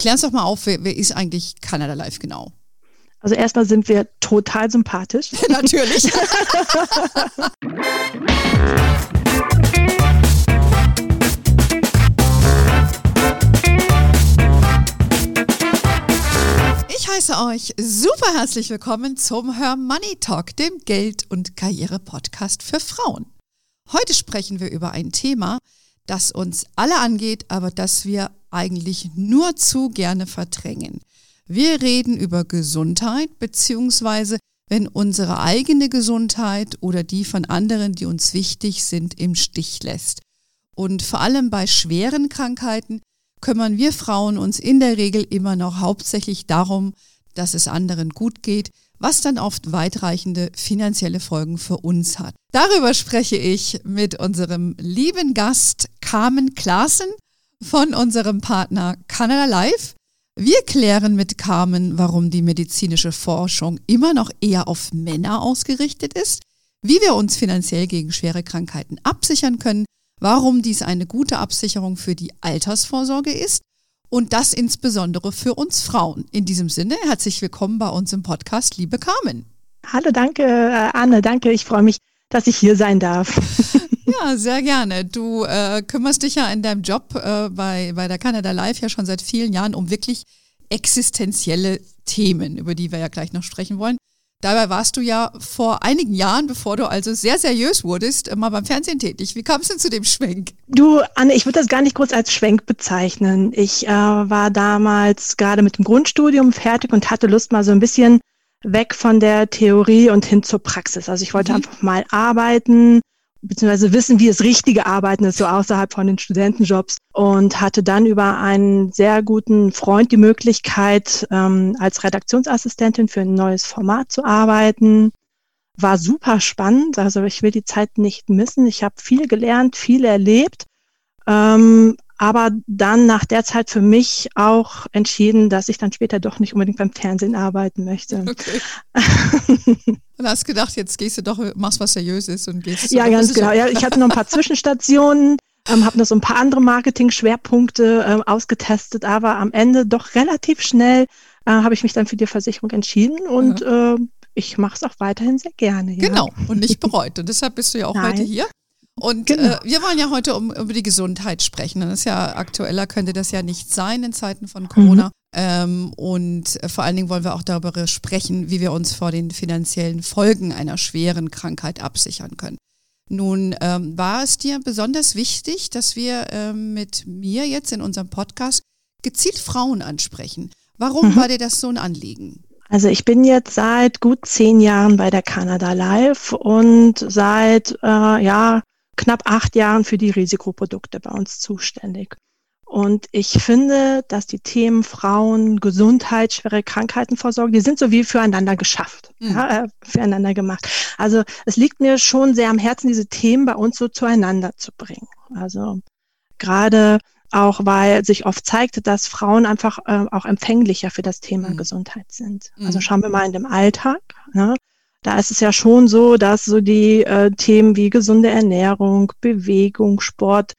Klär uns doch mal auf, wer, wer ist eigentlich Canada Live genau? Also erstmal sind wir total sympathisch. Natürlich. Ich heiße euch super herzlich willkommen zum Her Money Talk, dem Geld- und Karriere-Podcast für Frauen. Heute sprechen wir über ein Thema, das uns alle angeht, aber das wir eigentlich nur zu gerne verdrängen. Wir reden über Gesundheit, beziehungsweise wenn unsere eigene Gesundheit oder die von anderen, die uns wichtig sind, im Stich lässt. Und vor allem bei schweren Krankheiten kümmern wir Frauen uns in der Regel immer noch hauptsächlich darum, dass es anderen gut geht, was dann oft weitreichende finanzielle Folgen für uns hat. Darüber spreche ich mit unserem lieben Gast Carmen Klaassen von unserem Partner Canada Life. Wir klären mit Carmen, warum die medizinische Forschung immer noch eher auf Männer ausgerichtet ist, wie wir uns finanziell gegen schwere Krankheiten absichern können, warum dies eine gute Absicherung für die Altersvorsorge ist und das insbesondere für uns Frauen. In diesem Sinne, herzlich willkommen bei uns im Podcast, liebe Carmen. Hallo, danke, äh, Anne, danke. Ich freue mich, dass ich hier sein darf. Ja, sehr gerne. Du äh, kümmerst dich ja in deinem Job äh, bei, bei der Canada Live ja schon seit vielen Jahren um wirklich existenzielle Themen, über die wir ja gleich noch sprechen wollen. Dabei warst du ja vor einigen Jahren, bevor du also sehr seriös wurdest, mal beim Fernsehen tätig. Wie kam es denn zu dem Schwenk? Du, Anne, ich würde das gar nicht groß als Schwenk bezeichnen. Ich äh, war damals gerade mit dem Grundstudium fertig und hatte Lust, mal so ein bisschen weg von der Theorie und hin zur Praxis. Also ich wollte mhm. einfach mal arbeiten, beziehungsweise wissen, wie es richtige Arbeiten ist, so außerhalb von den Studentenjobs. Und hatte dann über einen sehr guten Freund die Möglichkeit, ähm, als Redaktionsassistentin für ein neues Format zu arbeiten. War super spannend, also ich will die Zeit nicht missen. Ich habe viel gelernt, viel erlebt, ähm, aber dann nach der Zeit für mich auch entschieden, dass ich dann später doch nicht unbedingt beim Fernsehen arbeiten möchte. Okay. und hast gedacht, jetzt gehst du doch, machst was Seriöses und gehst. Ja, ganz genau. Ja, ich hatte noch ein paar Zwischenstationen, ähm, habe noch so ein paar andere Marketing-Schwerpunkte ähm, ausgetestet, aber am Ende doch relativ schnell äh, habe ich mich dann für die Versicherung entschieden und mhm. äh, ich mache es auch weiterhin sehr gerne. Ja. Genau, und nicht bereut. Und deshalb bist du ja auch Nein. heute hier. Und genau. äh, wir wollen ja heute um, über die Gesundheit sprechen. Das ist ja aktueller, könnte das ja nicht sein in Zeiten von Corona. Mhm. Ähm, und äh, vor allen Dingen wollen wir auch darüber sprechen, wie wir uns vor den finanziellen Folgen einer schweren Krankheit absichern können. Nun ähm, war es dir besonders wichtig, dass wir ähm, mit mir jetzt in unserem Podcast gezielt Frauen ansprechen. Warum mhm. war dir das so ein Anliegen? Also ich bin jetzt seit gut zehn Jahren bei der Canada Live und seit äh, ja knapp acht Jahren für die Risikoprodukte bei uns zuständig. Und ich finde, dass die Themen Frauen, Gesundheit, schwere Krankheitenvorsorge, die sind so wie füreinander geschafft, mhm. ja, äh, füreinander gemacht. Also es liegt mir schon sehr am Herzen, diese Themen bei uns so zueinander zu bringen. Also gerade auch, weil sich oft zeigt, dass Frauen einfach äh, auch empfänglicher für das Thema mhm. Gesundheit sind. Also mhm. schauen wir mal in dem Alltag. Ne? Da ist es ja schon so, dass so die äh, Themen wie gesunde Ernährung, Bewegung, Sport,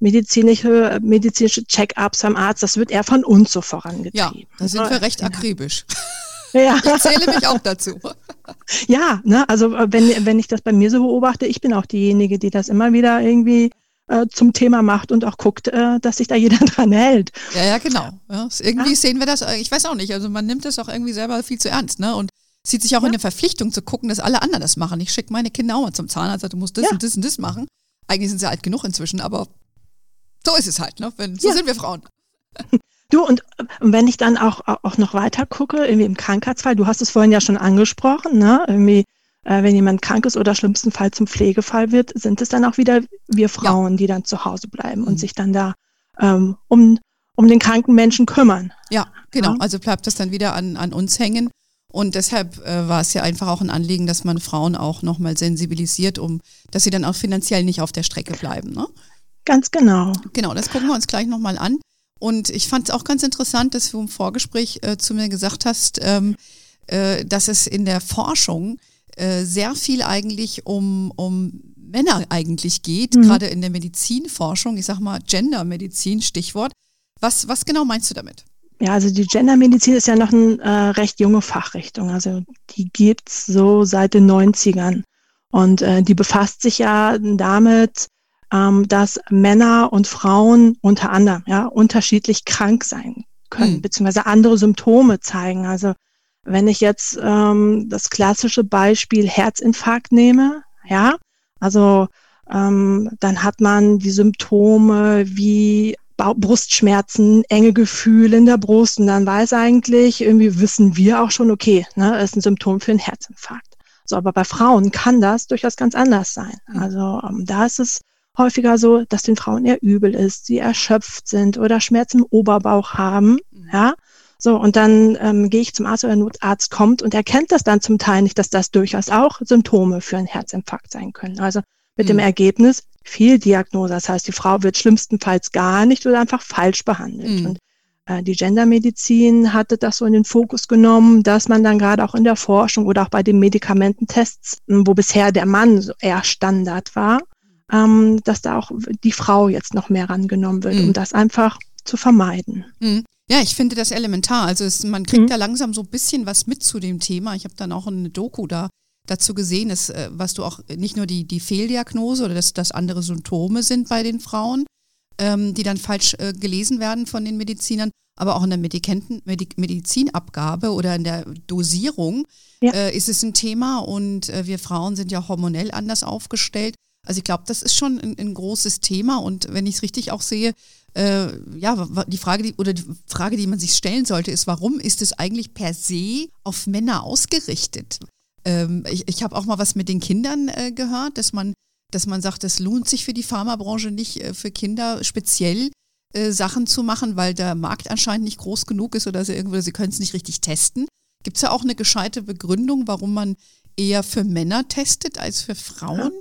medizinische, medizinische Check-ups beim Arzt, das wird eher von uns so vorangetrieben. Ja, da sind wir recht akribisch. Ja. Ich zähle mich auch dazu. Ja, ne, also äh, wenn, wenn ich das bei mir so beobachte, ich bin auch diejenige, die das immer wieder irgendwie äh, zum Thema macht und auch guckt, äh, dass sich da jeder dran hält. Ja, ja, genau. Ja, irgendwie ja. sehen wir das, äh, ich weiß auch nicht, also man nimmt das auch irgendwie selber viel zu ernst, ne? Und sieht sich auch ja. in der Verpflichtung zu gucken, dass alle anderen das machen. Ich schicke meine Kinder auch mal zum Zahnarzt, du musst das und das und das machen. Eigentlich sind sie alt genug inzwischen, aber so ist es halt, ne? Wenn, so ja. sind wir Frauen. Du, und äh, wenn ich dann auch, auch noch weiter gucke, irgendwie im Krankheitsfall, du hast es vorhin ja schon angesprochen, ne? Irgendwie, äh, wenn jemand krank ist oder schlimmsten Fall zum Pflegefall wird, sind es dann auch wieder wir Frauen, ja. die dann zu Hause bleiben mhm. und sich dann da ähm, um, um den kranken Menschen kümmern. Ja, genau. Ja. Also bleibt das dann wieder an, an uns hängen. Und deshalb äh, war es ja einfach auch ein Anliegen, dass man Frauen auch nochmal sensibilisiert, um, dass sie dann auch finanziell nicht auf der Strecke bleiben. Ne? Ganz genau. Genau, das gucken wir uns gleich nochmal an. Und ich fand es auch ganz interessant, dass du im Vorgespräch äh, zu mir gesagt hast, ähm, äh, dass es in der Forschung äh, sehr viel eigentlich um, um Männer eigentlich geht, mhm. gerade in der Medizinforschung, ich sag mal Gendermedizin, Stichwort. Was, was genau meinst du damit? Ja, also die Gendermedizin ist ja noch eine äh, recht junge Fachrichtung. Also die gibt's so seit den 90ern. Und äh, die befasst sich ja damit, ähm, dass Männer und Frauen unter anderem ja, unterschiedlich krank sein können, mhm. beziehungsweise andere Symptome zeigen. Also wenn ich jetzt ähm, das klassische Beispiel Herzinfarkt nehme, ja, also ähm, dann hat man die Symptome wie Brustschmerzen, enge Gefühle in der Brust und dann weiß eigentlich, irgendwie wissen wir auch schon, okay, ne, ist ein Symptom für einen Herzinfarkt. So, aber bei Frauen kann das durchaus ganz anders sein. Mhm. Also ähm, da ist es häufiger so, dass den Frauen eher übel ist, sie erschöpft sind oder Schmerzen im Oberbauch haben, mhm. ja. So, und dann ähm, gehe ich zum Arzt oder der Notarzt kommt und erkennt das dann zum Teil nicht, dass das durchaus auch Symptome für einen Herzinfarkt sein können. Also mit mhm. dem Ergebnis Fehldiagnose. Das heißt, die Frau wird schlimmstenfalls gar nicht oder einfach falsch behandelt. Mhm. Und äh, die Gendermedizin hatte das so in den Fokus genommen, dass man dann gerade auch in der Forschung oder auch bei den Medikamententests, wo bisher der Mann so eher Standard war, ähm, dass da auch die Frau jetzt noch mehr rangenommen wird, mhm. um das einfach zu vermeiden. Mhm. Ja, ich finde das elementar. Also es, man kriegt mhm. da langsam so ein bisschen was mit zu dem Thema. Ich habe dann auch eine Doku da dazu gesehen, dass, äh, was du auch nicht nur die, die Fehldiagnose oder dass das andere Symptome sind bei den Frauen, ähm, die dann falsch äh, gelesen werden von den Medizinern, aber auch in der Medikamenten, Medik Medizinabgabe oder in der Dosierung ja. äh, ist es ein Thema und äh, wir Frauen sind ja hormonell anders aufgestellt. Also ich glaube, das ist schon ein, ein, großes Thema und wenn ich es richtig auch sehe, äh, ja, die Frage, die, oder die Frage, die man sich stellen sollte, ist, warum ist es eigentlich per se auf Männer ausgerichtet? Ähm, ich ich habe auch mal was mit den Kindern äh, gehört, dass man, dass man sagt, es lohnt sich für die Pharmabranche nicht, äh, für Kinder speziell äh, Sachen zu machen, weil der Markt anscheinend nicht groß genug ist oder sie, sie können es nicht richtig testen. Gibt es ja auch eine gescheite Begründung, warum man eher für Männer testet als für Frauen?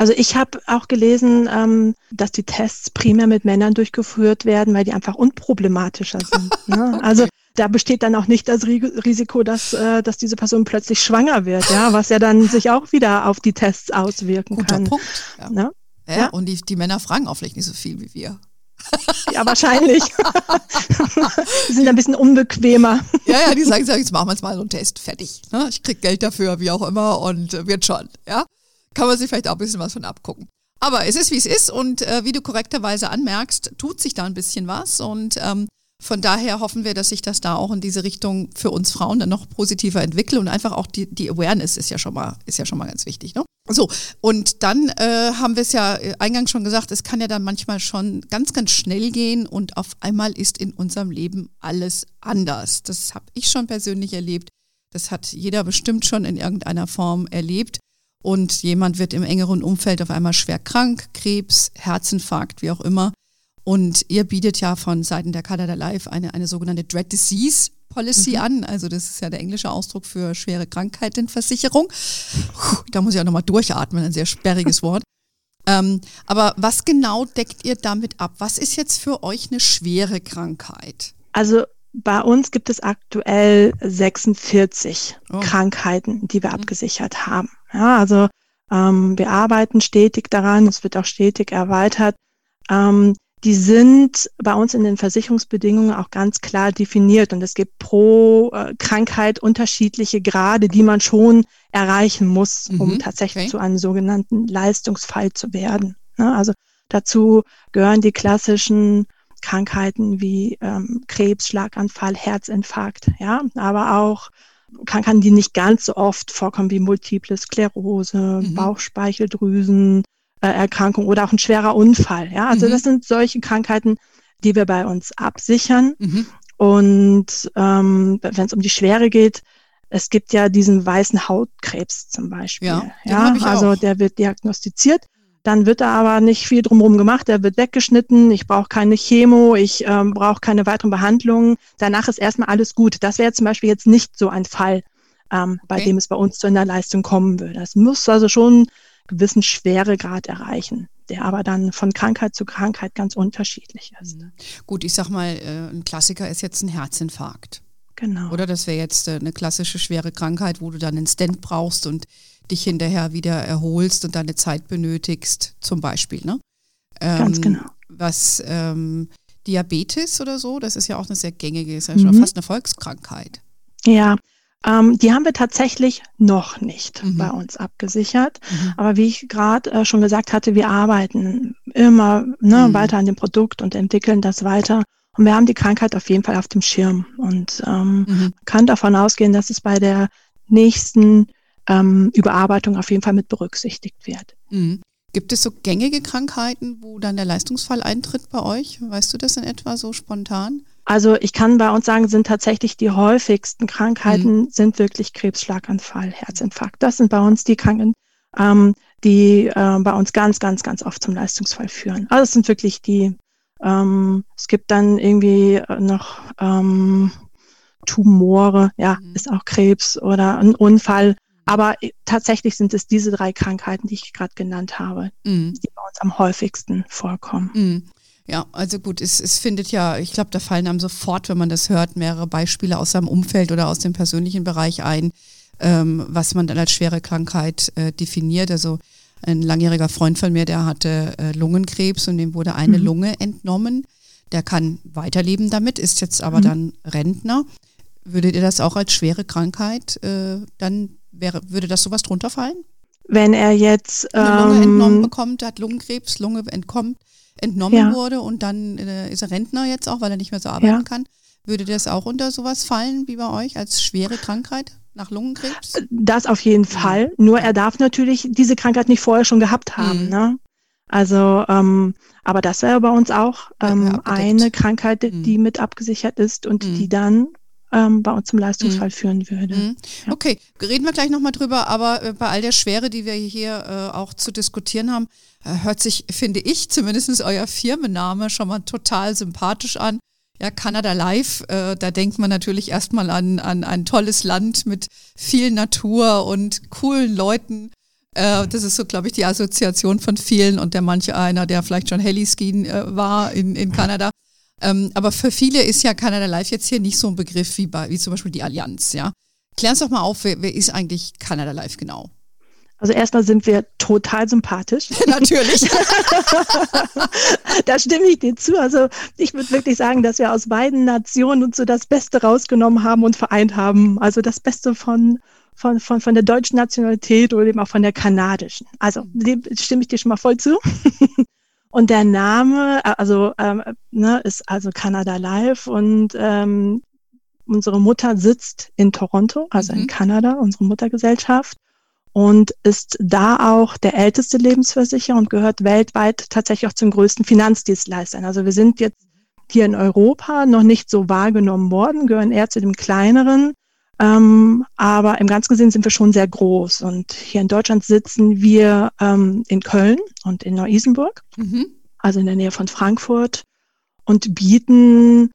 Also ich habe auch gelesen, ähm, dass die Tests primär mit Männern durchgeführt werden, weil die einfach unproblematischer sind. ne? Also da besteht dann auch nicht das Risiko, dass, äh, dass diese Person plötzlich schwanger wird, ja, was ja dann sich auch wieder auf die Tests auswirken Guter kann. Punkt. Ja. Ne? Ja, ja, und die, die Männer fragen auch vielleicht nicht so viel wie wir. Ja, wahrscheinlich. die sind ein bisschen unbequemer. Ja, ja, die sagen, jetzt machen wir jetzt mal so einen Test, fertig. Ne? Ich krieg Geld dafür, wie auch immer, und äh, wird schon. Ja, kann man sich vielleicht auch ein bisschen was von abgucken. Aber es ist, wie es ist, und äh, wie du korrekterweise anmerkst, tut sich da ein bisschen was. Und ähm, von daher hoffen wir, dass sich das da auch in diese Richtung für uns Frauen dann noch positiver entwickelt und einfach auch die, die Awareness ist ja schon mal, ist ja schon mal ganz wichtig. Ne? So, und dann äh, haben wir es ja äh, eingangs schon gesagt, es kann ja dann manchmal schon ganz, ganz schnell gehen und auf einmal ist in unserem Leben alles anders. Das habe ich schon persönlich erlebt. Das hat jeder bestimmt schon in irgendeiner Form erlebt. Und jemand wird im engeren Umfeld auf einmal schwer krank, Krebs, Herzinfarkt, wie auch immer. Und ihr bietet ja von Seiten der Canada Life eine, eine sogenannte Dread Disease Policy mhm. an. Also das ist ja der englische Ausdruck für schwere Krankheitenversicherung. Da muss ich auch nochmal durchatmen, ein sehr sperriges Wort. Ähm, aber was genau deckt ihr damit ab? Was ist jetzt für euch eine schwere Krankheit? Also bei uns gibt es aktuell 46 oh. Krankheiten, die wir mhm. abgesichert haben. Ja, also ähm, wir arbeiten stetig daran, es wird auch stetig erweitert. Ähm, die sind bei uns in den Versicherungsbedingungen auch ganz klar definiert und es gibt pro äh, Krankheit unterschiedliche Grade, die man schon erreichen muss, um mhm, tatsächlich okay. zu einem sogenannten Leistungsfall zu werden. Ne? Also dazu gehören die klassischen Krankheiten wie ähm, Krebs, Schlaganfall, Herzinfarkt, ja, aber auch Krankheiten, die nicht ganz so oft vorkommen wie Multiple Sklerose, mhm. Bauchspeicheldrüsen, äh, Erkrankung oder auch ein schwerer Unfall. Ja, also mhm. das sind solche Krankheiten, die wir bei uns absichern. Mhm. Und ähm, wenn es um die Schwere geht, es gibt ja diesen weißen Hautkrebs zum Beispiel. Ja, ja also auch. der wird diagnostiziert. Dann wird da aber nicht viel drumherum gemacht. Der wird weggeschnitten. Ich brauche keine Chemo. Ich ähm, brauche keine weiteren Behandlungen. Danach ist erstmal alles gut. Das wäre zum Beispiel jetzt nicht so ein Fall, ähm, bei okay. dem es bei uns zu einer Leistung kommen würde. Das muss also schon gewissen Schweregrad erreichen, der aber dann von Krankheit zu Krankheit ganz unterschiedlich ist. Mhm. Gut, ich sag mal, äh, ein Klassiker ist jetzt ein Herzinfarkt. Genau. Oder das wäre jetzt äh, eine klassische schwere Krankheit, wo du dann einen Stent brauchst und dich hinterher wieder erholst und deine Zeit benötigst, zum Beispiel. Ne? Ähm, Ganz genau. Was ähm, Diabetes oder so, das ist ja auch eine sehr gängige, ist ja schon mhm. fast eine Volkskrankheit. Ja, ähm, die haben wir tatsächlich noch nicht mhm. bei uns abgesichert. Mhm. Aber wie ich gerade äh, schon gesagt hatte, wir arbeiten immer ne, mhm. weiter an dem Produkt und entwickeln das weiter. Und wir haben die Krankheit auf jeden Fall auf dem Schirm und ähm, mhm. kann davon ausgehen, dass es bei der nächsten ähm, Überarbeitung auf jeden Fall mit berücksichtigt wird. Mhm. Gibt es so gängige Krankheiten, wo dann der Leistungsfall eintritt bei euch? Weißt du das in etwa so spontan? Also ich kann bei uns sagen, sind tatsächlich die häufigsten Krankheiten mhm. sind wirklich Krebs, Schlaganfall, Herzinfarkt. Das sind bei uns die Kranken, ähm, die äh, bei uns ganz, ganz, ganz oft zum Leistungsfall führen. Also es sind wirklich die, ähm, es gibt dann irgendwie noch ähm, Tumore, ja, mhm. ist auch Krebs oder ein Unfall. Aber tatsächlich sind es diese drei Krankheiten, die ich gerade genannt habe, mhm. die bei uns am häufigsten vorkommen. Mhm. Ja, also gut, es, es findet ja, ich glaube, da fallen einem sofort, wenn man das hört, mehrere Beispiele aus seinem Umfeld oder aus dem persönlichen Bereich ein, ähm, was man dann als schwere Krankheit äh, definiert. Also ein langjähriger Freund von mir, der hatte äh, Lungenkrebs und dem wurde eine mhm. Lunge entnommen. Der kann weiterleben damit, ist jetzt aber mhm. dann Rentner. Würdet ihr das auch als schwere Krankheit äh, dann wäre, würde das sowas drunter fallen? Wenn er jetzt ähm, eine Lunge ähm, entnommen bekommt, hat Lungenkrebs, Lunge entkommt, entnommen ja. wurde und dann äh, ist er Rentner jetzt auch, weil er nicht mehr so arbeiten ja. kann. Würde das auch unter sowas fallen wie bei euch als schwere Krankheit nach Lungenkrebs? Das auf jeden Fall. Nur er darf natürlich diese Krankheit nicht vorher schon gehabt haben. Mhm. Ne? Also, ähm, aber das wäre bei uns auch ähm, eine Krankheit, die mhm. mit abgesichert ist und mhm. die dann ähm, bei uns zum Leistungsfall mhm. führen würde. Mhm. Ja. Okay, reden wir gleich nochmal drüber, aber äh, bei all der Schwere, die wir hier äh, auch zu diskutieren haben, äh, hört sich, finde ich, zumindest euer Firmenname schon mal total sympathisch an. Ja, Kanada Live, äh, da denkt man natürlich erstmal an, an ein tolles Land mit viel Natur und coolen Leuten. Äh, das ist so, glaube ich, die Assoziation von vielen und der manche einer, der vielleicht schon Heliskiing äh, war in, in Kanada. Ähm, aber für viele ist ja Canada Live jetzt hier nicht so ein Begriff wie, bei, wie zum Beispiel die Allianz. Ja? Klär uns doch mal auf, wer, wer ist eigentlich Canada Live genau? Also erstmal sind wir total sympathisch. Natürlich. da stimme ich dir zu. Also ich würde wirklich sagen, dass wir aus beiden Nationen uns so das Beste rausgenommen haben und vereint haben. Also das Beste von, von, von, von der deutschen Nationalität oder eben auch von der kanadischen. Also dem stimme ich dir schon mal voll zu. Und der Name, äh, also ähm, ne, ist also Canada Live und ähm, unsere Mutter sitzt in Toronto, also mhm. in Kanada, unsere Muttergesellschaft und ist da auch der älteste Lebensversicherer und gehört weltweit tatsächlich auch zum größten Finanzdienstleistern. Also wir sind jetzt hier in Europa noch nicht so wahrgenommen worden, gehören eher zu dem kleineren. Ähm, aber im Ganzen gesehen sind wir schon sehr groß. Und hier in Deutschland sitzen wir ähm, in Köln und in Neu-Isenburg, mhm. also in der Nähe von Frankfurt, und bieten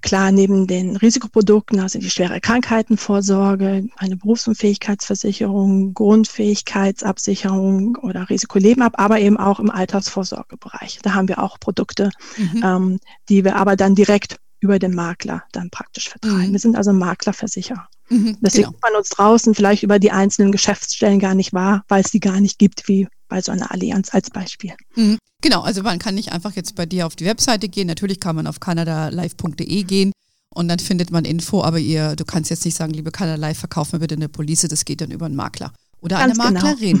klar neben den Risikoprodukten, also die schwere Krankheitenvorsorge, eine Berufsunfähigkeitsversicherung, Grundfähigkeitsabsicherung oder Risikoleben ab, aber eben auch im Altersvorsorgebereich. Da haben wir auch Produkte, mhm. ähm, die wir aber dann direkt über den Makler dann praktisch vertreiben. Mhm. Wir sind also Maklerversicherer. Mhm, Deswegen genau. man uns draußen vielleicht über die einzelnen Geschäftsstellen gar nicht wahr, weil es die gar nicht gibt, wie bei so einer Allianz als Beispiel. Mhm. Genau, also man kann nicht einfach jetzt bei dir auf die Webseite gehen. Natürlich kann man auf canadalive.de gehen und dann findet man Info, aber ihr, du kannst jetzt nicht sagen, liebe Canada Live, verkauf mir bitte eine Police, das geht dann über einen Makler. Oder Ganz eine genau. Maklerin.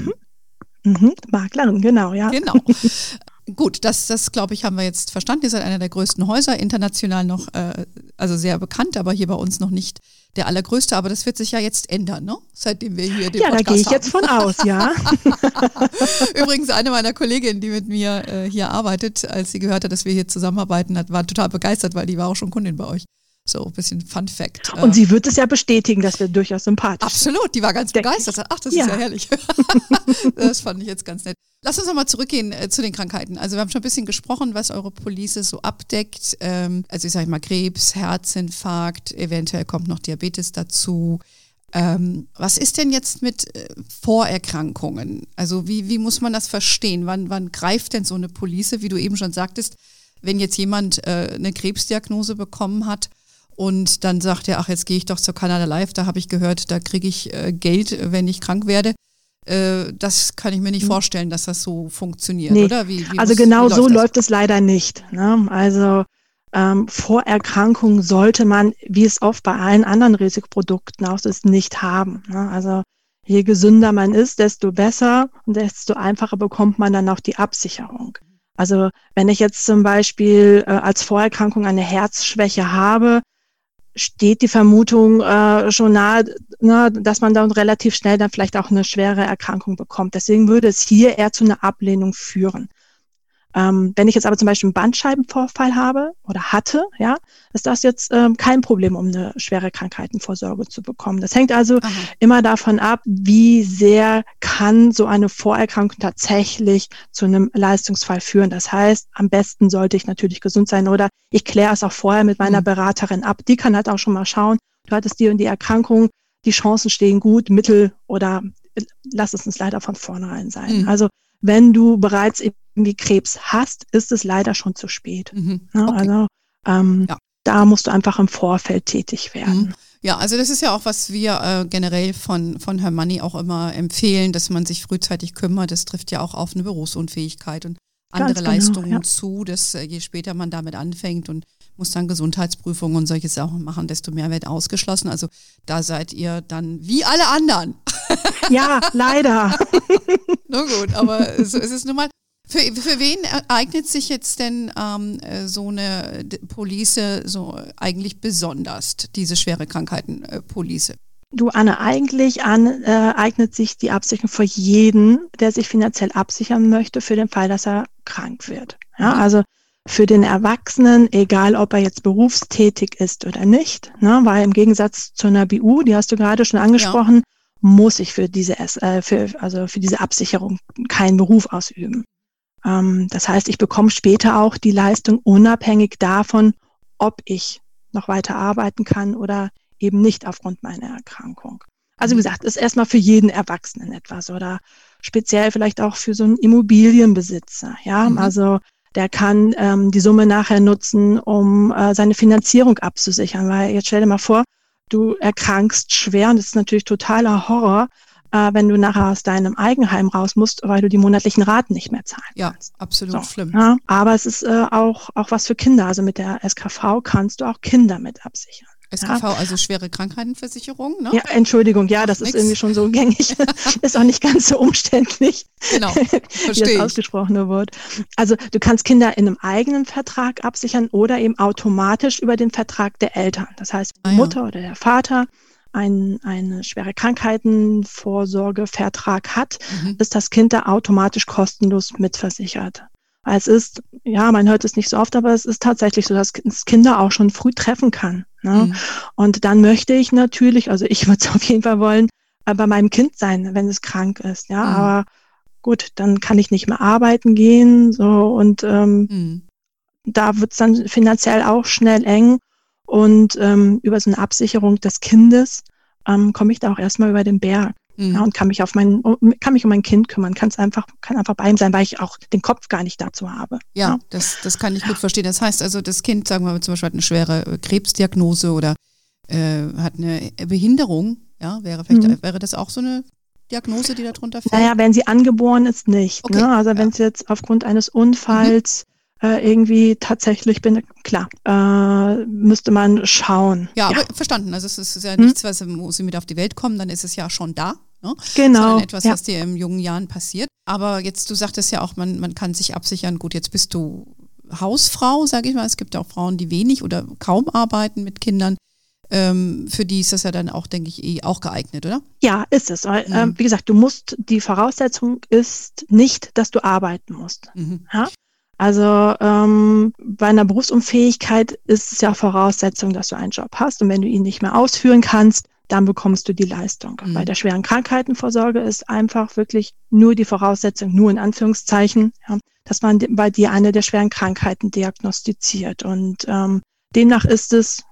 Genau. Mhm. Maklerin, genau, ja. Genau. Gut, das, das glaube ich, haben wir jetzt verstanden. Ihr seid einer der größten Häuser, international noch, äh, also sehr bekannt, aber hier bei uns noch nicht der allergrößte. Aber das wird sich ja jetzt ändern, ne? Seitdem wir hier den ja, Podcast da gehe ich haben. jetzt von aus, ja. Übrigens, eine meiner Kolleginnen, die mit mir äh, hier arbeitet, als sie gehört hat, dass wir hier zusammenarbeiten, hat, war total begeistert, weil die war auch schon Kundin bei euch. So ein bisschen Fun Fact. Und sie wird es ja bestätigen, dass wir durchaus sympathisch sind. Absolut, die war ganz begeistert. Ach, das ja. ist ja herrlich. das fand ich jetzt ganz nett. Lass uns nochmal zurückgehen äh, zu den Krankheiten. Also wir haben schon ein bisschen gesprochen, was eure Police so abdeckt. Ähm, also ich sage mal Krebs, Herzinfarkt, eventuell kommt noch Diabetes dazu. Ähm, was ist denn jetzt mit äh, Vorerkrankungen? Also wie, wie muss man das verstehen? Wann, wann greift denn so eine Police, wie du eben schon sagtest, wenn jetzt jemand äh, eine Krebsdiagnose bekommen hat? Und dann sagt er, ach, jetzt gehe ich doch zur Canada Live, da habe ich gehört, da kriege ich äh, Geld, wenn ich krank werde. Äh, das kann ich mir nicht mhm. vorstellen, dass das so funktioniert, nee. oder? Wie, wie also muss, genau so das? läuft es leider nicht. Ne? Also ähm, Vorerkrankungen sollte man, wie es oft bei allen anderen Risikoprodukten auch ist, nicht haben. Ne? Also je gesünder man ist, desto besser und desto einfacher bekommt man dann auch die Absicherung. Also wenn ich jetzt zum Beispiel äh, als Vorerkrankung eine Herzschwäche habe, steht die Vermutung äh, schon nahe, ne, dass man dann relativ schnell dann vielleicht auch eine schwere Erkrankung bekommt. Deswegen würde es hier eher zu einer Ablehnung führen. Ähm, wenn ich jetzt aber zum Beispiel einen Bandscheibenvorfall habe oder hatte, ja, ist das jetzt ähm, kein Problem, um eine schwere Krankheitenvorsorge zu bekommen. Das hängt also Aha. immer davon ab, wie sehr kann so eine Vorerkrankung tatsächlich zu einem Leistungsfall führen. Das heißt, am besten sollte ich natürlich gesund sein oder ich kläre es auch vorher mit meiner mhm. Beraterin ab. Die kann halt auch schon mal schauen, du hattest die und die Erkrankung, die Chancen stehen gut, mittel oder äh, lass es uns leider von vornherein sein. Mhm. Also wenn du bereits irgendwie Krebs hast, ist es leider schon zu spät. Mhm. Ja, okay. Also ähm, ja. da musst du einfach im Vorfeld tätig werden. Mhm. Ja, also das ist ja auch, was wir äh, generell von, von Herr Money auch immer empfehlen, dass man sich frühzeitig kümmert. Das trifft ja auch auf eine Berufsunfähigkeit und andere genau, Leistungen ja. zu, dass äh, je später man damit anfängt und muss dann Gesundheitsprüfungen und solche Sachen machen, desto mehr wird ausgeschlossen. Also da seid ihr dann wie alle anderen. Ja, leider. Na gut, aber so ist es nun mal. Für, für wen eignet sich jetzt denn ähm, so eine Police so eigentlich besonders, diese schwere Krankheiten-Police? Äh, du, Anne, eigentlich an, äh, eignet sich die Absicherung für jeden, der sich finanziell absichern möchte, für den Fall, dass er krank wird. Ja, mhm. also für den Erwachsenen, egal ob er jetzt berufstätig ist oder nicht, ne, weil im Gegensatz zu einer BU, die hast du gerade schon angesprochen, ja. muss ich für diese, äh, für, also für diese Absicherung keinen Beruf ausüben. Ähm, das heißt, ich bekomme später auch die Leistung unabhängig davon, ob ich noch weiter arbeiten kann oder eben nicht aufgrund meiner Erkrankung. Also wie mhm. gesagt, ist erstmal für jeden Erwachsenen etwas oder speziell vielleicht auch für so einen Immobilienbesitzer. Ja, mhm. also der kann ähm, die Summe nachher nutzen, um äh, seine Finanzierung abzusichern. Weil jetzt stell dir mal vor, du erkrankst schwer und das ist natürlich totaler Horror, äh, wenn du nachher aus deinem Eigenheim raus musst, weil du die monatlichen Raten nicht mehr zahlen ja, kannst. Ja, absolut so, schlimm. Ja, aber es ist äh, auch, auch was für Kinder. Also mit der SKV kannst du auch Kinder mit absichern. SKV, ja. also schwere Krankheitenversicherung, ne? Ja, Entschuldigung, ja, das Nix. ist irgendwie schon so gängig. ist auch nicht ganz so umständlich. Genau, verstehe wie das ausgesprochene Wort. Also du kannst Kinder in einem eigenen Vertrag absichern oder eben automatisch über den Vertrag der Eltern. Das heißt, die ah, Mutter ja. oder der Vater ein, eine schwere Krankheitenvorsorgevertrag hat, mhm. ist das Kind da automatisch kostenlos mitversichert. Weil es ist, ja, man hört es nicht so oft, aber es ist tatsächlich so, dass es Kinder auch schon früh treffen kann. Ne? Mhm. Und dann möchte ich natürlich, also ich würde es auf jeden Fall wollen, äh, bei meinem Kind sein, wenn es krank ist. Ja, mhm. aber gut, dann kann ich nicht mehr arbeiten gehen. So und ähm, mhm. da wird es dann finanziell auch schnell eng. Und ähm, über so eine Absicherung des Kindes ähm, komme ich da auch erstmal über den Berg. Mhm. Ja, und kann mich auf mein, kann mich um mein Kind kümmern, kann es einfach, kann einfach bei ihm sein, weil ich auch den Kopf gar nicht dazu habe. Ja, ja. Das, das kann ich gut verstehen. Das heißt also, das Kind, sagen wir mal zum Beispiel, hat eine schwere äh, Krebsdiagnose oder äh, hat eine Behinderung, ja, wäre vielleicht, mhm. wäre das auch so eine Diagnose, die darunter fällt? Naja, wenn sie angeboren ist, nicht. Okay. Ne? Also wenn ja. sie jetzt aufgrund eines Unfalls äh, irgendwie tatsächlich bin, klar, äh, müsste man schauen. Ja, ja, aber verstanden. Also es ist ja hm? nichts, was wo sie mit auf die Welt kommen, dann ist es ja schon da. Ne? Genau. Sondern etwas, ja. was dir in jungen Jahren passiert. Aber jetzt, du sagtest ja auch, man, man kann sich absichern, gut, jetzt bist du Hausfrau, sage ich mal. Es gibt ja auch Frauen, die wenig oder kaum arbeiten mit Kindern. Ähm, für die ist das ja dann auch, denke ich, eh auch geeignet, oder? Ja, ist es. Weil, mhm. ähm, wie gesagt, du musst, die Voraussetzung ist nicht, dass du arbeiten musst. Mhm. Ja? Also ähm, bei einer Berufsunfähigkeit ist es ja Voraussetzung, dass du einen Job hast und wenn du ihn nicht mehr ausführen kannst, dann bekommst du die Leistung. Mhm. Bei der schweren Krankheitenvorsorge ist einfach wirklich nur die Voraussetzung, nur in Anführungszeichen, ja, dass man bei dir eine der schweren Krankheiten diagnostiziert. Und ähm, demnach ist es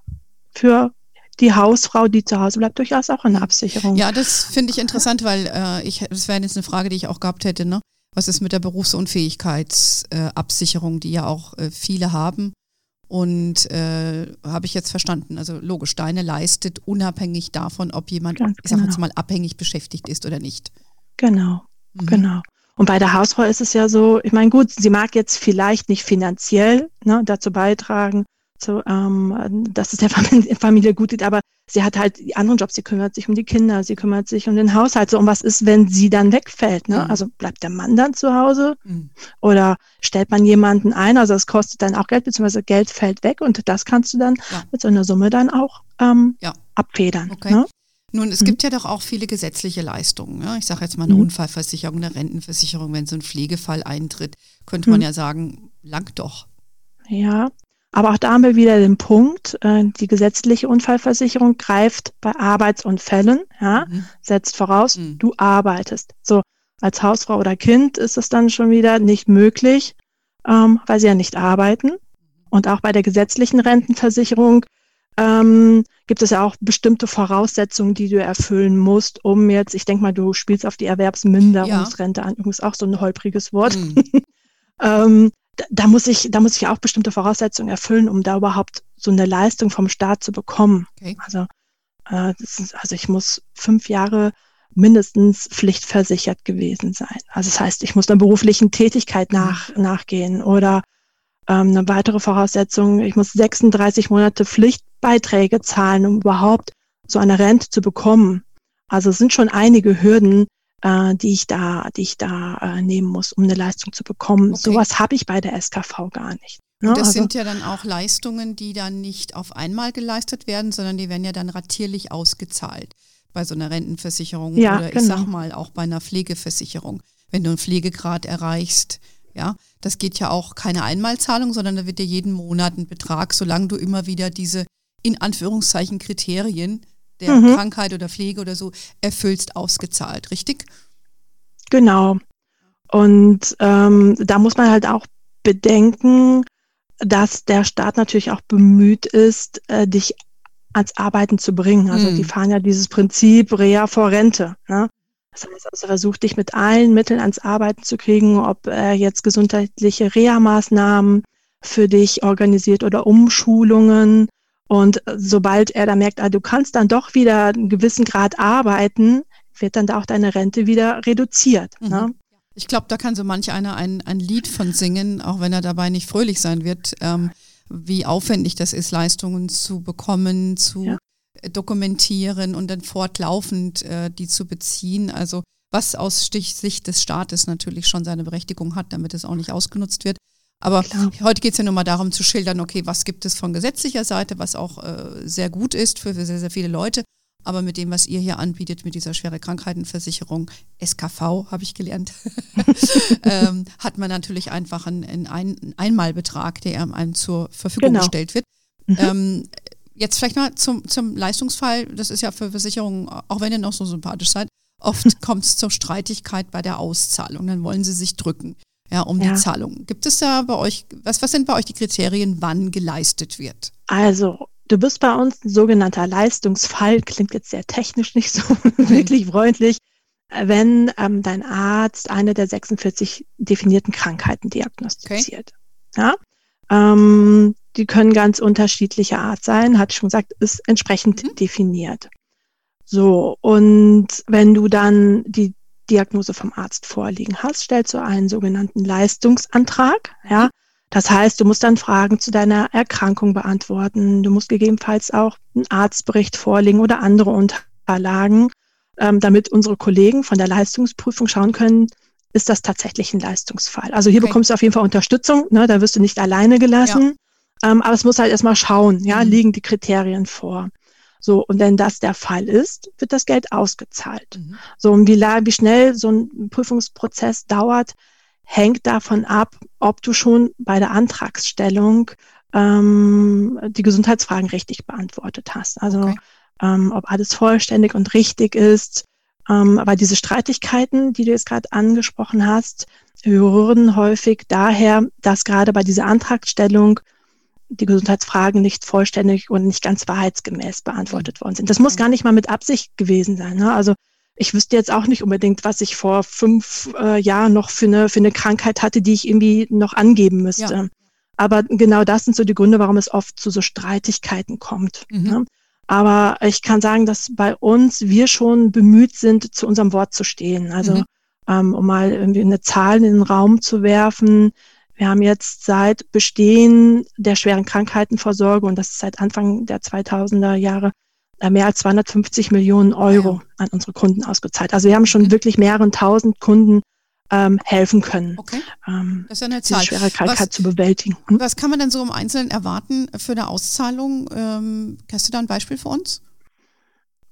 für die Hausfrau, die zu Hause bleibt, durchaus auch eine Absicherung. Ja, das finde ich interessant, weil äh, ich, das wäre jetzt eine Frage, die ich auch gehabt hätte. Ne? Was ist mit der Berufsunfähigkeitsabsicherung, äh, die ja auch äh, viele haben? Und äh, habe ich jetzt verstanden, also logisch, deine leistet unabhängig davon, ob jemand, Ganz ich sage jetzt genau. mal, abhängig beschäftigt ist oder nicht. Genau, mhm. genau. Und bei der Hausfrau ist es ja so, ich meine, gut, sie mag jetzt vielleicht nicht finanziell ne, dazu beitragen, so, ähm, dass es der Familie, gut geht, aber sie hat halt die anderen Jobs, sie kümmert sich um die Kinder, sie kümmert sich um den Haushalt. So, und was ist, wenn sie dann wegfällt? Ne? Mhm. Also bleibt der Mann dann zu Hause mhm. oder stellt man jemanden ein? Also es kostet dann auch Geld, beziehungsweise Geld fällt weg und das kannst du dann ja. mit so einer Summe dann auch ähm, ja. abfedern. Okay. Ne? Nun, es mhm. gibt ja doch auch viele gesetzliche Leistungen. Ja? Ich sage jetzt mal eine mhm. Unfallversicherung, eine Rentenversicherung, wenn so ein Pflegefall eintritt, könnte man mhm. ja sagen, langt doch. Ja, aber auch da haben wir wieder den Punkt, äh, die gesetzliche Unfallversicherung greift bei Arbeitsunfällen, ja, mhm. setzt voraus, mhm. du arbeitest. So, als Hausfrau oder Kind ist es dann schon wieder nicht möglich, ähm, weil sie ja nicht arbeiten. Und auch bei der gesetzlichen Rentenversicherung ähm, gibt es ja auch bestimmte Voraussetzungen, die du erfüllen musst, um jetzt, ich denke mal, du spielst auf die Erwerbsminderungsrente ja. an, ist auch so ein holpriges Wort. Mhm. ähm, da muss ich, da muss ich auch bestimmte Voraussetzungen erfüllen, um da überhaupt so eine Leistung vom Staat zu bekommen. Okay. Also, äh, ist, also ich muss fünf Jahre mindestens pflichtversichert gewesen sein. Also das heißt, ich muss einer beruflichen Tätigkeit nach, nachgehen oder ähm, eine weitere Voraussetzung, ich muss 36 Monate Pflichtbeiträge zahlen, um überhaupt so eine Rente zu bekommen. Also es sind schon einige Hürden, äh, die ich da, die ich da äh, nehmen muss, um eine Leistung zu bekommen. Okay. Sowas habe ich bei der SKV gar nicht. Ne? Und das also, sind ja dann auch Leistungen, die dann nicht auf einmal geleistet werden, sondern die werden ja dann ratierlich ausgezahlt bei so einer Rentenversicherung ja, oder genau. ich sag mal auch bei einer Pflegeversicherung. Wenn du einen Pflegegrad erreichst, ja, das geht ja auch keine Einmalzahlung, sondern da wird dir jeden Monat ein Betrag, solange du immer wieder diese in Anführungszeichen Kriterien der mhm. Krankheit oder Pflege oder so erfüllst, ausgezahlt, richtig? Genau. Und ähm, da muss man halt auch bedenken, dass der Staat natürlich auch bemüht ist, äh, dich ans Arbeiten zu bringen. Also mhm. die fahren ja dieses Prinzip Rea vor Rente. Ne? Das heißt also, versucht dich mit allen Mitteln ans Arbeiten zu kriegen, ob er jetzt gesundheitliche Reha-Maßnahmen für dich organisiert oder Umschulungen und sobald er da merkt, ah, du kannst dann doch wieder einen gewissen Grad arbeiten, wird dann da auch deine Rente wieder reduziert. Mhm. Ne? Ich glaube, da kann so manch einer ein, ein Lied von singen, auch wenn er dabei nicht fröhlich sein wird, ähm, wie aufwendig das ist, Leistungen zu bekommen, zu ja. dokumentieren und dann fortlaufend äh, die zu beziehen. Also was aus Sicht des Staates natürlich schon seine Berechtigung hat, damit es auch nicht ausgenutzt wird. Aber Klar. heute geht es ja nur mal darum zu schildern, okay, was gibt es von gesetzlicher Seite, was auch äh, sehr gut ist für, für sehr, sehr viele Leute. Aber mit dem, was ihr hier anbietet, mit dieser schwere Krankheitenversicherung, SKV habe ich gelernt, ähm, hat man natürlich einfach einen, einen Einmalbetrag, der einem zur Verfügung genau. gestellt wird. Mhm. Ähm, jetzt vielleicht mal zum, zum Leistungsfall. Das ist ja für Versicherungen, auch wenn ihr noch so sympathisch seid, oft kommt es zur Streitigkeit bei der Auszahlung. Dann wollen sie sich drücken ja, um ja. die Zahlung. Gibt es da bei euch, was, was sind bei euch die Kriterien, wann geleistet wird? Also, du bist bei uns ein sogenannter Leistungsfall, klingt jetzt sehr technisch, nicht so wirklich freundlich, wenn ähm, dein Arzt eine der 46 definierten Krankheiten diagnostiziert. Okay. Ja? Ähm, die können ganz unterschiedlicher Art sein, hatte ich schon gesagt, ist entsprechend mhm. definiert. So, und wenn du dann die Diagnose vom Arzt vorliegen hast, stellst du einen sogenannten Leistungsantrag. Ja, das heißt, du musst dann Fragen zu deiner Erkrankung beantworten. Du musst gegebenenfalls auch einen Arztbericht vorlegen oder andere Unterlagen, ähm, damit unsere Kollegen von der Leistungsprüfung schauen können, ist das tatsächlich ein Leistungsfall. Also hier okay. bekommst du auf jeden Fall Unterstützung, ne, da wirst du nicht alleine gelassen. Ja. Ähm, aber es muss halt erstmal schauen, ja, mhm. liegen die Kriterien vor. So, und wenn das der Fall ist, wird das Geld ausgezahlt. Mhm. So, und wie, wie schnell so ein Prüfungsprozess dauert, hängt davon ab, ob du schon bei der Antragsstellung ähm, die Gesundheitsfragen richtig beantwortet hast. Also okay. ähm, ob alles vollständig und richtig ist. Ähm, aber diese Streitigkeiten, die du jetzt gerade angesprochen hast, rühren häufig daher, dass gerade bei dieser Antragsstellung die Gesundheitsfragen nicht vollständig und nicht ganz wahrheitsgemäß beantwortet worden sind. Das muss gar nicht mal mit Absicht gewesen sein. Ne? Also ich wüsste jetzt auch nicht unbedingt, was ich vor fünf äh, Jahren noch für eine, für eine Krankheit hatte, die ich irgendwie noch angeben müsste. Ja. Aber genau das sind so die Gründe, warum es oft zu so Streitigkeiten kommt. Mhm. Ne? Aber ich kann sagen, dass bei uns wir schon bemüht sind, zu unserem Wort zu stehen. Also mhm. ähm, um mal irgendwie eine Zahl in den Raum zu werfen, Wir haben jetzt seit Bestehen der schweren Krankheitenvorsorge, und das ist seit Anfang der 2000er Jahre, äh, mehr als 250 Millionen Euro an unsere Kunden ausgezahlt. Also wir haben schon mhm. wirklich mehreren tausend Kunden ähm, helfen können, okay. ähm, das ist ja eine Zahl. diese schwere Krankheit was, zu bewältigen. Hm? Was kann man denn so im Einzelnen erwarten für eine Auszahlung? Ähm, hast du da ein Beispiel für uns?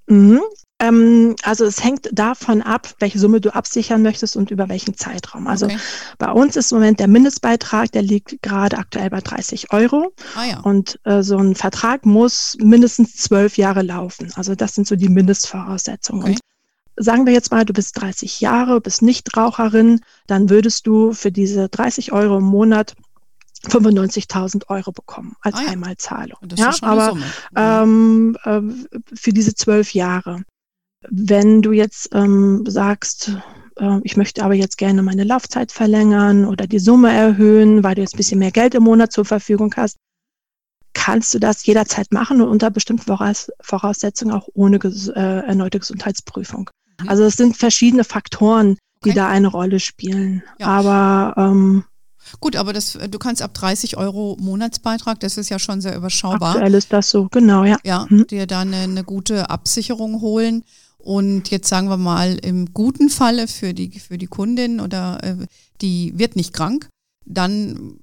Mhm. Ähm, also es hängt davon ab, welche Summe du absichern möchtest und über welchen Zeitraum. Also okay. bei uns ist im Moment der Mindestbeitrag, der liegt gerade aktuell bei 30 Euro. Ah, ja. Und äh, so ein Vertrag muss mindestens zwölf Jahre laufen. Also das sind so die Mindestvoraussetzungen. Okay. Und sagen wir jetzt mal, du bist 30 Jahre, bist Nichtraucherin, dann würdest du für diese 30 Euro im Monat 95.000 Euro bekommen als ah, ja. Einmalzahlung. Ja, aber ähm, äh, für diese zwölf Jahre. Wenn du jetzt ähm, sagst, äh, ich möchte aber jetzt gerne meine Laufzeit verlängern oder die Summe erhöhen, weil du jetzt ein bisschen mehr Geld im Monat zur Verfügung hast, kannst du das jederzeit machen und unter bestimmten Voraus Voraussetzungen auch ohne ges äh, erneute Gesundheitsprüfung. Mhm. Also es sind verschiedene Faktoren, die okay. da eine Rolle spielen. Ja. Aber ähm, Gut, aber das, du kannst ab 30 Euro Monatsbeitrag, das ist ja schon sehr überschaubar. Aktuell ist das so, genau, ja. Ja, mhm. dir da eine, eine, gute Absicherung holen. Und jetzt sagen wir mal, im guten Falle für die, für die Kundin oder äh, die wird nicht krank, dann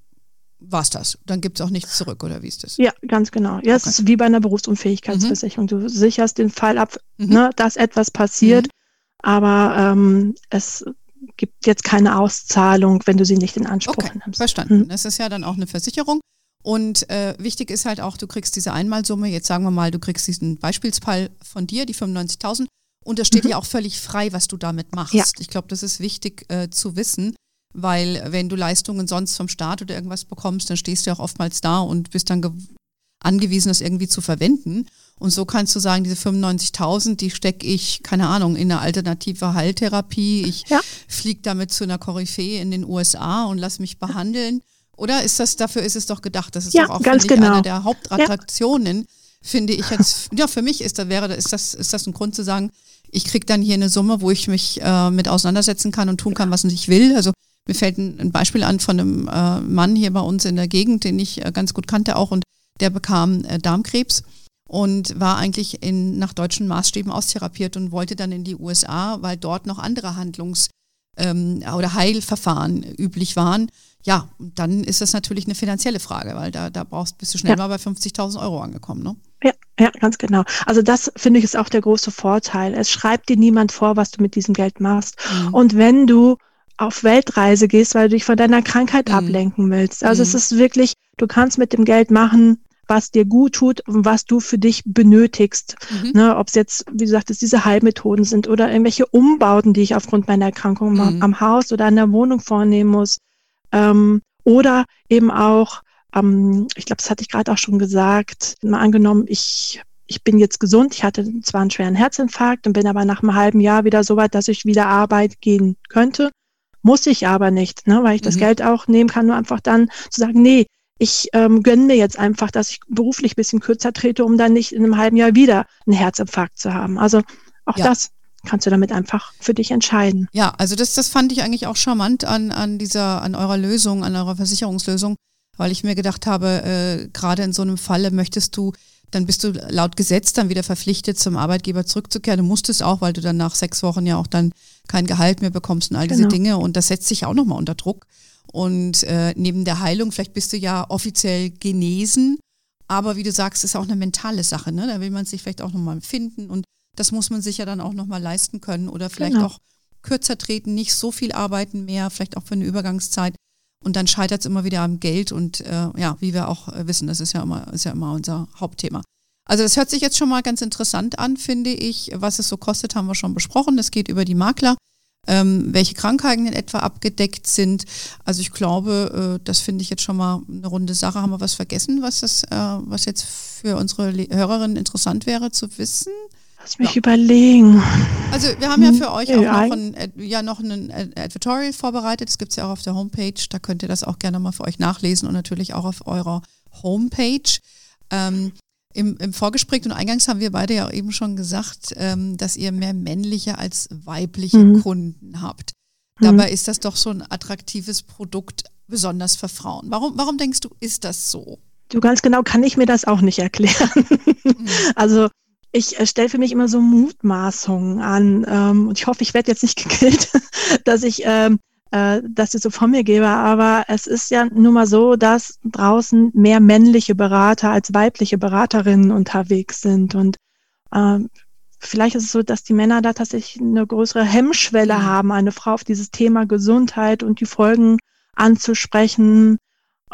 war es das. Dann gibt es auch nichts zurück, oder wie ist das? Ja, ganz genau. Ja, okay. es ist wie bei einer Berufsunfähigkeitsversicherung. Mhm. Du sicherst den Fall ab, mhm. ne, dass etwas passiert, mhm. aber ähm, es gibt jetzt keine Auszahlung, wenn du sie nicht in Anspruch okay, nimmst. Verstanden. Mhm. Das ist ja dann auch eine Versicherung. Und äh, wichtig ist halt auch, du kriegst diese Einmalsumme, jetzt sagen wir mal, du kriegst diesen Beispielsfall von dir, die 95.000, und das steht mhm. ja auch völlig frei, was du damit machst. Ja. Ich glaube, das ist wichtig äh, zu wissen, weil wenn du Leistungen sonst vom Staat oder irgendwas bekommst, dann stehst du ja auch oftmals da und bist dann angewiesen, das irgendwie zu verwenden. Und so kannst du sagen, diese 95.000, die stecke ich, keine Ahnung, in eine alternative Heiltherapie. Ich ja. fliege damit zu einer Koryphäe in den USA und lass mich behandeln. Oder ist das, dafür ist es doch gedacht, das ist ja, doch auch ganz genau. eine der Hauptattraktionen, ja. finde ich jetzt, ja, für mich ist da wäre, ist das, ist das ein Grund zu sagen, ich kriege dann hier eine Summe, wo ich mich äh, mit auseinandersetzen kann und tun kann, was ich will. Also mir fällt ein, ein Beispiel an von einem äh, Mann hier bei uns in der Gegend, den ich äh, ganz gut kannte auch und der bekam äh, Darmkrebs und war eigentlich in, nach deutschen Maßstäben austherapiert und wollte dann in die USA, weil dort noch andere Handlungs- ähm, oder Heilverfahren üblich waren. Ja, dann ist das natürlich eine finanzielle Frage, weil da, da brauchst, bist du schnell ja. mal bei 50.000 Euro angekommen. Ne? Ja, ganz genau. Also das finde ich ist auch der große Vorteil. Es schreibt dir niemand vor, was du mit diesem Geld machst. Mhm. Und wenn du auf Weltreise gehst, weil du dich von deiner Krankheit mhm. ablenken willst. Also mhm. es ist wirklich, du kannst mit dem Geld machen, was dir gut tut und was du für dich benötigst. Mhm. Ne, Ob es jetzt, wie du sagtest, diese Heilmethoden sind oder irgendwelche Umbauten, die ich aufgrund meiner Erkrankung mhm. am Haus oder an der Wohnung vornehmen muss. Ähm, oder eben auch, ähm, ich glaube, das hatte ich gerade auch schon gesagt, mal angenommen, ich ich bin jetzt gesund, ich hatte zwar einen schweren Herzinfarkt und bin aber nach einem halben Jahr wieder so weit, dass ich wieder Arbeit gehen könnte. Muss ich aber nicht, ne, weil ich das mhm. Geld auch nehmen kann, nur einfach dann zu sagen, nee, ich ähm, gönne mir jetzt einfach, dass ich beruflich ein bisschen kürzer trete, um dann nicht in einem halben Jahr wieder einen Herzinfarkt zu haben. Also auch ja. das kannst du damit einfach für dich entscheiden. Ja, also das, das fand ich eigentlich auch charmant an, an dieser, an eurer Lösung, an eurer Versicherungslösung, weil ich mir gedacht habe, äh, gerade in so einem Falle möchtest du, dann bist du laut Gesetz dann wieder verpflichtet, zum Arbeitgeber zurückzukehren. Du musstest auch, weil du dann nach sechs Wochen ja auch dann kein Gehalt mehr bekommst und all diese genau. Dinge. Und das setzt sich auch nochmal unter Druck. Und äh, neben der Heilung, vielleicht bist du ja offiziell genesen, aber wie du sagst, ist auch eine mentale Sache. Ne? Da will man sich vielleicht auch nochmal finden und das muss man sich ja dann auch nochmal leisten können oder vielleicht genau. auch kürzer treten, nicht so viel arbeiten mehr, vielleicht auch für eine Übergangszeit. Und dann scheitert es immer wieder am Geld und äh, ja, wie wir auch äh, wissen, das ist ja immer, ist ja immer unser Hauptthema. Also das hört sich jetzt schon mal ganz interessant an, finde ich. Was es so kostet, haben wir schon besprochen. Das geht über die Makler ähm, welche Krankheiten in etwa abgedeckt sind. Also ich glaube, äh, das finde ich jetzt schon mal eine runde Sache. Haben wir was vergessen, was das, äh, was jetzt für unsere Hörerinnen interessant wäre zu wissen? Lass mich ja. überlegen. Also wir haben ja für euch auch noch ein, ja, noch ein Advertorial vorbereitet. Das gibt es ja auch auf der Homepage. Da könnt ihr das auch gerne mal für euch nachlesen und natürlich auch auf eurer Homepage. Ähm, im, Im Vorgespräch und eingangs haben wir beide ja eben schon gesagt, ähm, dass ihr mehr männliche als weibliche mhm. Kunden habt. Dabei mhm. ist das doch so ein attraktives Produkt besonders für Frauen. Warum, warum denkst du, ist das so? Du ganz genau kann ich mir das auch nicht erklären. Mhm. Also ich äh, stelle für mich immer so Mutmaßungen an ähm, und ich hoffe, ich werde jetzt nicht gekillt, dass ich ähm, äh, das jetzt so von mir gebe, aber es ist ja nun mal so, dass draußen mehr männliche Berater als weibliche Beraterinnen unterwegs sind und ähm, vielleicht ist es so, dass die Männer da tatsächlich eine größere Hemmschwelle mhm. haben, eine Frau auf dieses Thema Gesundheit und die Folgen anzusprechen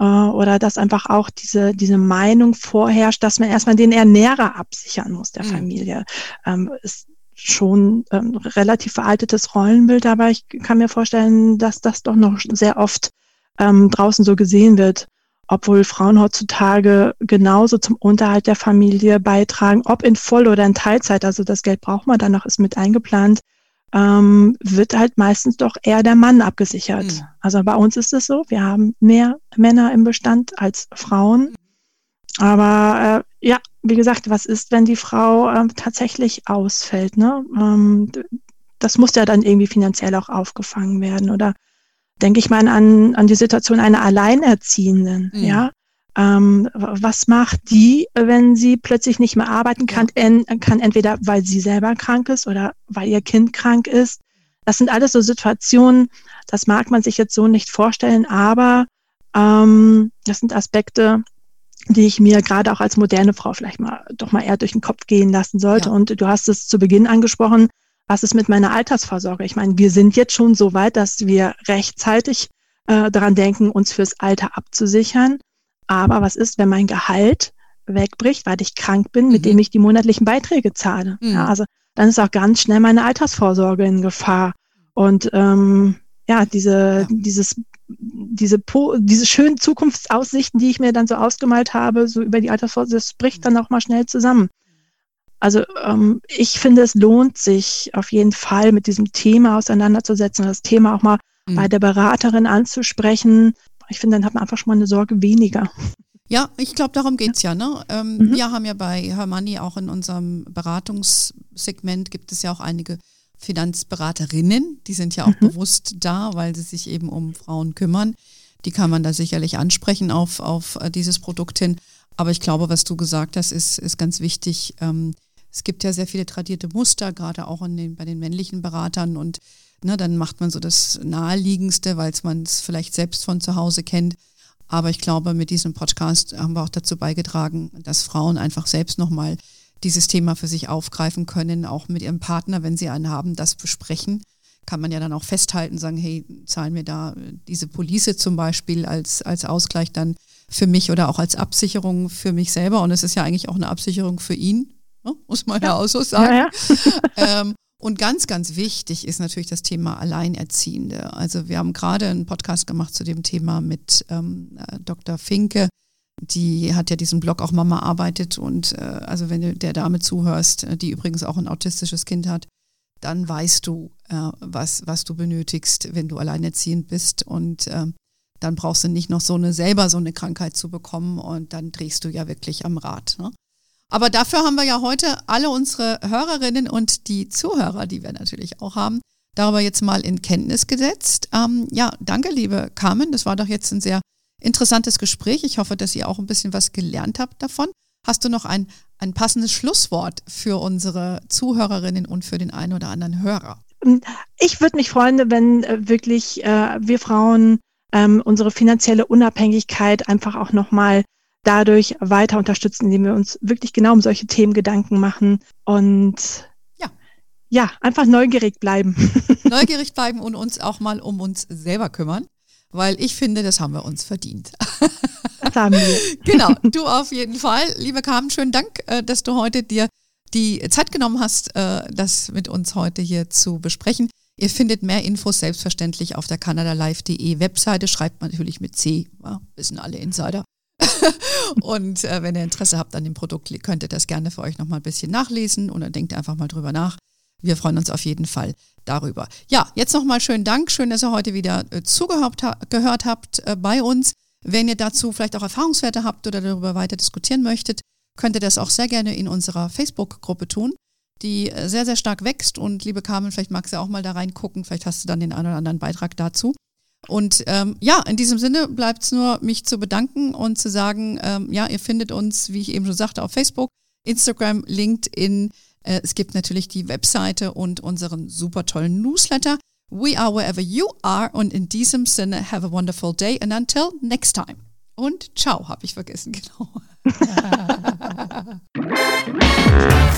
äh, oder dass einfach auch diese, diese Meinung vorherrscht, dass man erstmal den Ernährer absichern muss der mhm. Familie. Ähm, ist schon ähm, relativ veraltetes Rollenbild, aber ich kann mir vorstellen, dass das doch noch sehr oft ähm, draußen so gesehen wird obwohl Frauen heutzutage genauso zum Unterhalt der Familie beitragen, ob in Voll- oder in Teilzeit, also das Geld braucht man dann noch, ist mit eingeplant, ähm, wird halt meistens doch eher der Mann abgesichert. Mhm. Also bei uns ist es so, wir haben mehr Männer im Bestand als Frauen. Aber äh, ja, wie gesagt, was ist, wenn die Frau äh, tatsächlich ausfällt? Ne? Ähm, das muss ja dann irgendwie finanziell auch aufgefangen werden oder denke ich mal an, an die Situation einer Alleinerziehenden, mhm. ja. Ähm, was macht die, wenn sie plötzlich nicht mehr arbeiten kann, en, kann, entweder weil sie selber krank ist oder weil ihr Kind krank ist. Das sind alles so Situationen, das mag man sich jetzt so nicht vorstellen, aber ähm, das sind Aspekte, die ich mir gerade auch als moderne Frau vielleicht mal doch mal eher durch den Kopf gehen lassen sollte. Ja. Und du hast es zu Beginn angesprochen, was ist mit meiner Altersvorsorge? Ich meine, wir sind jetzt schon so weit, dass wir rechtzeitig äh, daran denken, uns fürs Alter abzusichern. Aber was ist, wenn mein Gehalt wegbricht, weil ich krank bin, mhm. mit dem ich die monatlichen Beiträge zahle? Mhm. Ja, also dann ist auch ganz schnell meine Altersvorsorge in Gefahr. Und ähm, ja, diese, ja. dieses, diese, diese schönen Zukunftsaussichten, die ich mir dann so ausgemalt habe, so über die Altersvorsorge, das bricht dann auch mal schnell zusammen. Also ähm, ich finde, es lohnt sich auf jeden Fall mit diesem Thema auseinanderzusetzen, das Thema auch mal mhm. bei der Beraterin anzusprechen. Ich finde, dann hat man einfach schon mal eine Sorge weniger. Ja, ich glaube, darum geht's ja. Ne? Ähm, mhm. Wir haben ja bei Hermanni auch in unserem Beratungssegment gibt es ja auch einige Finanzberaterinnen, die sind ja auch mhm. bewusst da, weil sie sich eben um Frauen kümmern. Die kann man da sicherlich ansprechen auf, auf äh, dieses Produkt hin. Aber ich glaube, was du gesagt hast, ist, ist ganz wichtig. Ähm, es gibt ja sehr viele tradierte Muster, gerade auch den, bei den männlichen Beratern und ne, dann macht man so das Naheliegendste, weil man es vielleicht selbst von zu Hause kennt. Aber ich glaube, mit diesem Podcast haben wir auch dazu beigetragen, dass Frauen einfach selbst nochmal dieses Thema für sich aufgreifen können, auch mit ihrem Partner, wenn sie einen haben, das besprechen. Kann man ja dann auch festhalten, sagen, hey, zahlen wir da diese Police zum Beispiel als, als Ausgleich dann für mich oder auch als Absicherung für mich selber. Und es ist ja eigentlich auch eine Absicherung für ihn, Ne? muss man ja, ja auch so sagen. Ja, ja. ähm, und ganz, ganz wichtig ist natürlich das Thema Alleinerziehende. Also wir haben gerade einen Podcast gemacht zu dem Thema mit ähm, äh, Dr. Finke. Die hat ja diesen Blog auch Mama arbeitet und äh, also wenn du der Dame zuhörst, äh, die übrigens auch ein autistisches Kind hat, dann weißt du, äh, was, was du benötigst, wenn du alleinerziehend bist und äh, dann brauchst du nicht noch so eine selber so eine Krankheit zu bekommen und dann drehst du ja wirklich am Rad. Ne? Aber dafür haben wir ja heute alle unsere Hörerinnen und die Zuhörer, die wir natürlich auch haben, darüber jetzt mal in Kenntnis gesetzt. Ähm, ja, danke, liebe Carmen. Das war doch jetzt ein sehr interessantes Gespräch. Ich hoffe, dass ihr auch ein bisschen was gelernt habt davon. Hast du noch ein, ein passendes Schlusswort für unsere Zuhörerinnen und für den einen oder anderen Hörer? Ich würde mich freuen, wenn äh, wirklich äh, wir Frauen ähm, unsere finanzielle Unabhängigkeit einfach auch nochmal dadurch weiter unterstützen, indem wir uns wirklich genau um solche Themen Gedanken machen und ja, ja einfach neugierig bleiben. Neugierig bleiben und uns auch mal um uns selber kümmern, weil ich finde, das haben wir uns verdient. Das haben wir. Genau, du auf jeden Fall. Liebe Carmen, schönen Dank, äh, dass du heute dir die Zeit genommen hast, äh, das mit uns heute hier zu besprechen. Ihr findet mehr Infos selbstverständlich auf der kanadalive.de Webseite. Schreibt man natürlich mit C, ja, wissen alle Insider. und äh, wenn ihr Interesse habt an dem Produkt, könnt ihr das gerne für euch nochmal ein bisschen nachlesen oder denkt einfach mal drüber nach. Wir freuen uns auf jeden Fall darüber. Ja, jetzt nochmal schönen Dank. Schön, dass ihr heute wieder äh, zugehört ha gehört habt äh, bei uns. Wenn ihr dazu vielleicht auch Erfahrungswerte habt oder darüber weiter diskutieren möchtet, könnt ihr das auch sehr gerne in unserer Facebook-Gruppe tun, die äh, sehr, sehr stark wächst. Und liebe Carmen, vielleicht magst du auch mal da reingucken. Vielleicht hast du dann den einen oder anderen Beitrag dazu. Und ähm, ja, in diesem Sinne bleibt es nur, mich zu bedanken und zu sagen, ähm, ja, ihr findet uns, wie ich eben schon sagte, auf Facebook, Instagram, LinkedIn. Äh, es gibt natürlich die Webseite und unseren super tollen Newsletter. We are wherever you are. Und in diesem Sinne, have a wonderful day and until next time. Und ciao, habe ich vergessen, genau.